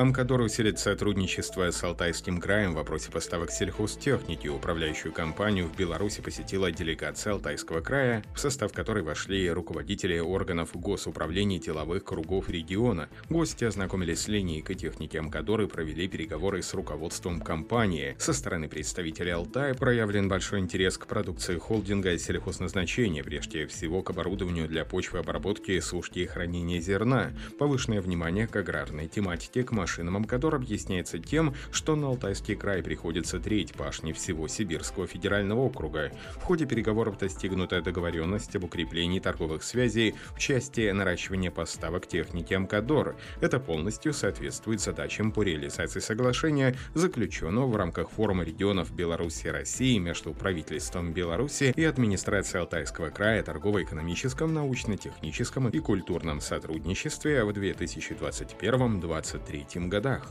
Амкадор усилит сотрудничество с Алтайским краем в вопросе поставок сельхозтехники. Управляющую компанию в Беларуси посетила делегация Алтайского края, в состав которой вошли руководители органов госуправления деловых кругов региона. Гости ознакомились с линейкой техники Амкадор и провели переговоры с руководством компании. Со стороны представителей Алтая проявлен большой интерес к продукции холдинга сельхозназначения, прежде всего к оборудованию для почвообработки, сушки и хранения зерна, повышенное внимание к аграрной тематике, к машинам машинам Амкадор объясняется тем, что на Алтайский край приходится треть пашни всего Сибирского федерального округа. В ходе переговоров достигнута договоренность об укреплении торговых связей в части наращивания поставок техники Амкадор. Это полностью соответствует задачам по реализации соглашения, заключенного в рамках форума регионов Беларуси и России между правительством Беларуси и администрацией Алтайского края торгово-экономическом, научно-техническом и культурном сотрудничестве в 2021-2023 годах.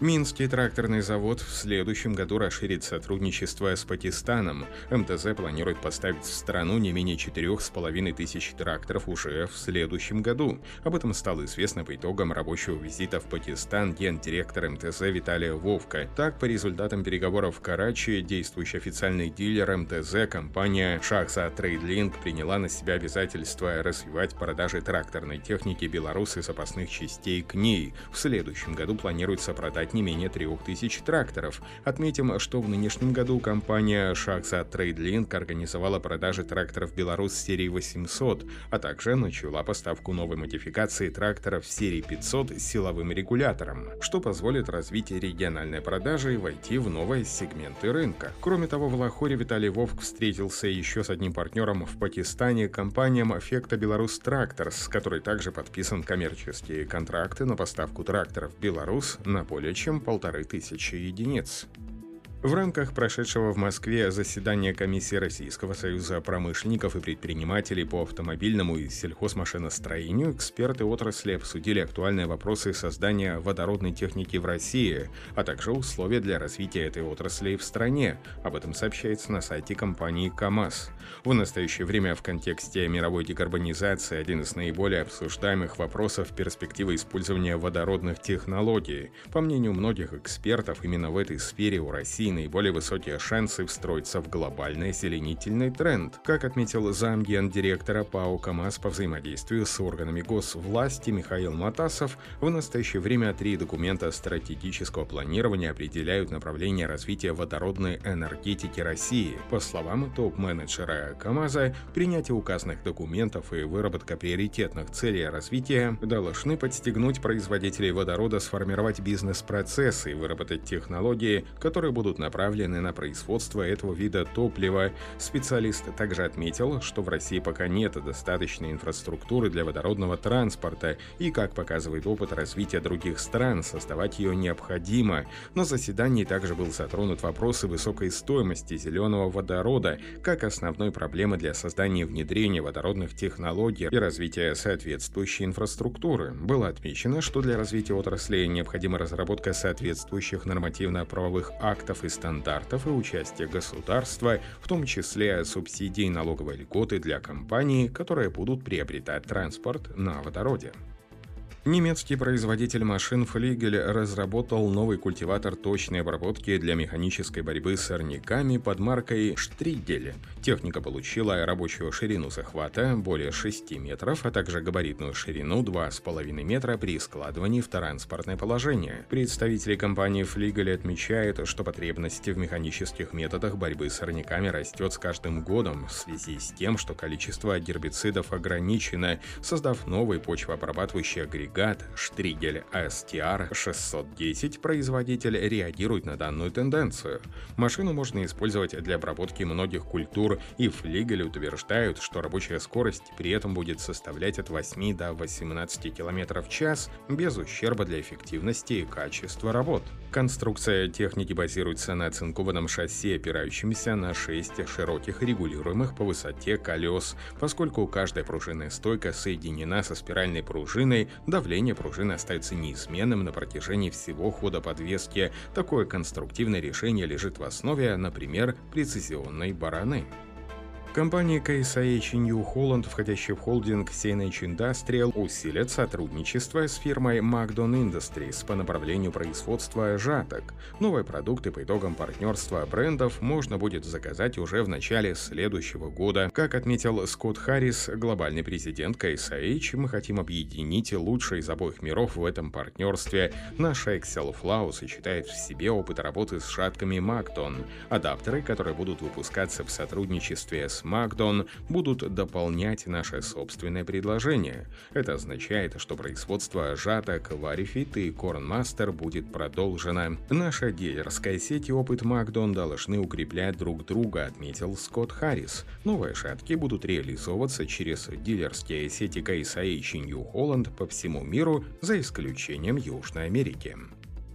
Минский тракторный завод в следующем году расширит сотрудничество с Пакистаном. МТЗ планирует поставить в страну не менее 4,5 тысяч тракторов уже в следующем году. Об этом стало известно по итогам рабочего визита в Пакистан гендиректор МТЗ Виталия Вовка. Так, по результатам переговоров в Карачи, действующий официальный дилер МТЗ, компания Shahzad Trade Link приняла на себя обязательство развивать продажи тракторной техники Беларус и запасных частей к ней. В следующем году планируется продать собрать не менее 3000 тракторов. Отметим, что в нынешнем году компания Shahzad Trade Link организовала продажи тракторов Беларус серии 800, а также начала поставку новой модификации тракторов серии 500 с силовым регулятором, что позволит развить региональные продажи и войти в новые сегменты рынка. Кроме того, в Лахоре Виталий Вовк встретился еще с одним партнером в Пакистане, компанией Аффекта Беларус Тракторс, с которой также подписан коммерческие контракты на поставку тракторов Беларус на более чем полторы тысячи единиц. В рамках прошедшего в Москве заседания комиссии Российского союза промышленников и предпринимателей по автомобильному и сельхозмашиностроению эксперты отрасли обсудили актуальные вопросы создания водородной техники в России, а также условия для развития этой отрасли в стране. Об этом сообщается на сайте компании КАМАЗ. В настоящее время в контексте мировой декарбонизации один из наиболее обсуждаемых вопросов перспективы использования водородных технологий. По мнению многих экспертов, именно в этой сфере у России Наиболее высокие шансы встроиться в глобальный озеленительный тренд. Как отметил замгендиректора ПАО КАМАЗ по взаимодействию с органами госвласти Михаил Матасов, в настоящее время три документа стратегического планирования определяют направление развития водородной энергетики России. По словам топ-менеджера КАМАЗа, принятие указанных документов и выработка приоритетных целей развития должны подстегнуть производителей водорода сформировать бизнес-процессы и выработать технологии, которые будут направлены на производство этого вида топлива. Специалист также отметил, что в России пока нет достаточной инфраструктуры для водородного транспорта, и, как показывает опыт развития других стран, создавать ее необходимо. На заседании также был затронут вопрос высокой стоимости зеленого водорода как основной проблемы для создания и внедрения водородных технологий и развития соответствующей инфраструктуры. Было отмечено, что для развития отрасли необходима разработка соответствующих нормативно-правовых актов и и стандартов и участие государства, в том числе субсидий налоговой льготы для компаний, которые будут приобретать транспорт на водороде. Немецкий производитель машин Флигель разработал новый культиватор точной обработки для механической борьбы с сорняками под маркой Штригель. Техника получила рабочую ширину захвата более 6 метров, а также габаритную ширину 2,5 метра при складывании в транспортное положение. Представители компании Флигель отмечают, что потребность в механических методах борьбы с сорняками растет с каждым годом в связи с тем, что количество гербицидов ограничено, создав новый почвообрабатывающий агрегат агрегат Штригель STR 610 производитель реагирует на данную тенденцию. Машину можно использовать для обработки многих культур, и Флигель утверждают, что рабочая скорость при этом будет составлять от 8 до 18 км в час без ущерба для эффективности и качества работ. Конструкция техники базируется на цинкованном шасси, опирающемся на 6 широких регулируемых по высоте колес, поскольку каждая пружинная стойка соединена со спиральной пружиной, давление давление пружины остается неизменным на протяжении всего хода подвески. Такое конструктивное решение лежит в основе, например, прецизионной бараны. Компания KSH New Holland, входящая в холдинг CNH Industrial, усилит сотрудничество с фирмой Macdon Industries по направлению производства жаток. Новые продукты по итогам партнерства брендов можно будет заказать уже в начале следующего года. Как отметил Скотт Харрис, глобальный президент KSH, мы хотим объединить лучшие из обоих миров в этом партнерстве. Наша Excel Flow сочетает в себе опыт работы с жатками Macdon, адаптеры, которые будут выпускаться в сотрудничестве с SmackDown будут дополнять наше собственное предложение. Это означает, что производство жаток Варифит и Cornmaster будет продолжено. Наша дилерская сеть и опыт Макдон должны укреплять друг друга, отметил Скотт Харрис. Новые жатки будут реализовываться через дилерские сети KSH и New Holland по всему миру, за исключением Южной Америки.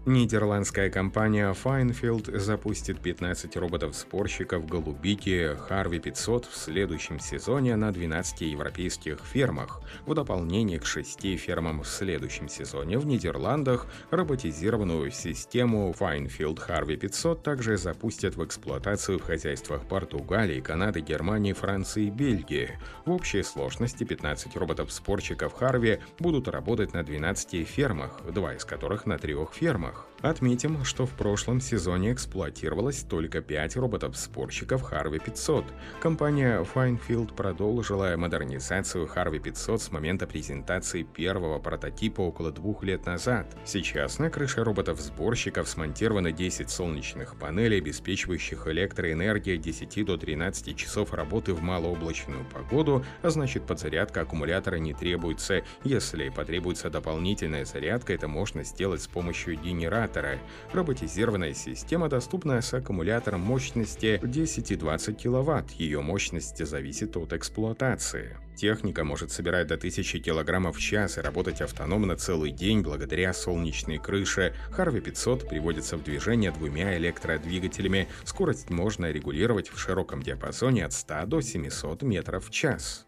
Нидерландская компания Finefield запустит 15 роботов-спорщиков голубики Harvey 500 в следующем сезоне на 12 европейских фермах, в дополнение к 6 фермам в следующем сезоне в Нидерландах роботизированную систему Finefield Harvey 500 также запустят в эксплуатацию в хозяйствах Португалии, Канады, Германии, Франции и Бельгии. В общей сложности 15 роботов-спорщиков Harvey будут работать на 12 фермах, два из которых на трех фермах. Отметим, что в прошлом сезоне эксплуатировалось только 5 роботов-спорщиков Harvey 500. Компания Finefield продолжила модернизацию Harvey 500 с момента презентации первого прототипа около двух лет назад. Сейчас на крыше роботов-сборщиков смонтированы 10 солнечных панелей, обеспечивающих электроэнергией 10 до 13 часов работы в малооблачную погоду, а значит подзарядка аккумулятора не требуется. Если потребуется дополнительная зарядка, это можно сделать с помощью генератора. Роботизированная система доступна с аккумулятором мощности 10 и 20 кВт. Ее мощность зависит от эксплуатации. Техника может собирать до 1000 кг в час и работать автономно целый день благодаря солнечной крыше. Harvey 500 приводится в движение двумя электродвигателями. Скорость можно регулировать в широком диапазоне от 100 до 700 метров в час.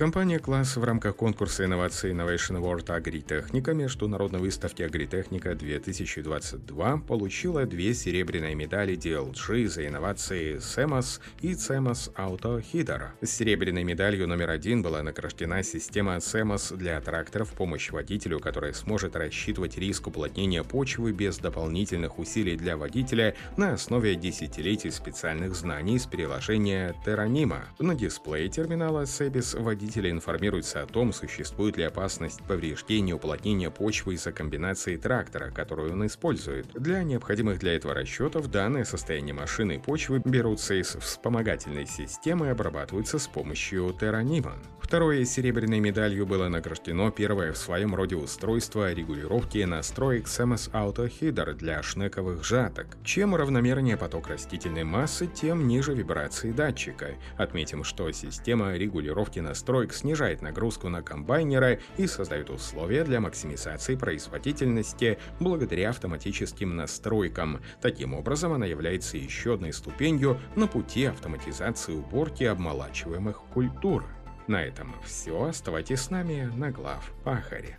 Компания «Класс» в рамках конкурса инноваций Innovation Award Агритехника Международной выставки Агритехника 2022 получила две серебряные медали DLG за инновации CEMOS и CEMOS Auto Heater. С серебряной медалью номер один была награждена система CEMOS для тракторов помощь водителю, которая сможет рассчитывать риск уплотнения почвы без дополнительных усилий для водителя на основе десятилетий специальных знаний из приложения Terranima. На дисплее терминала Sebis водитель водителя информируется о том, существует ли опасность повреждения уплотнения почвы из-за комбинации трактора, которую он использует. Для необходимых для этого расчетов данные состояния машины и почвы берутся из вспомогательной системы и обрабатываются с помощью Terranima. Второе серебряной медалью было награждено первое в своем роде устройство регулировки настроек CMS Auto Header для шнековых жаток. Чем равномернее поток растительной массы, тем ниже вибрации датчика. Отметим, что система регулировки настроек снижает нагрузку на комбайнеры и создает условия для максимизации производительности благодаря автоматическим настройкам. Таким образом, она является еще одной ступенью на пути автоматизации уборки обмолачиваемых культур. На этом все. Оставайтесь с нами на глав Пахаре.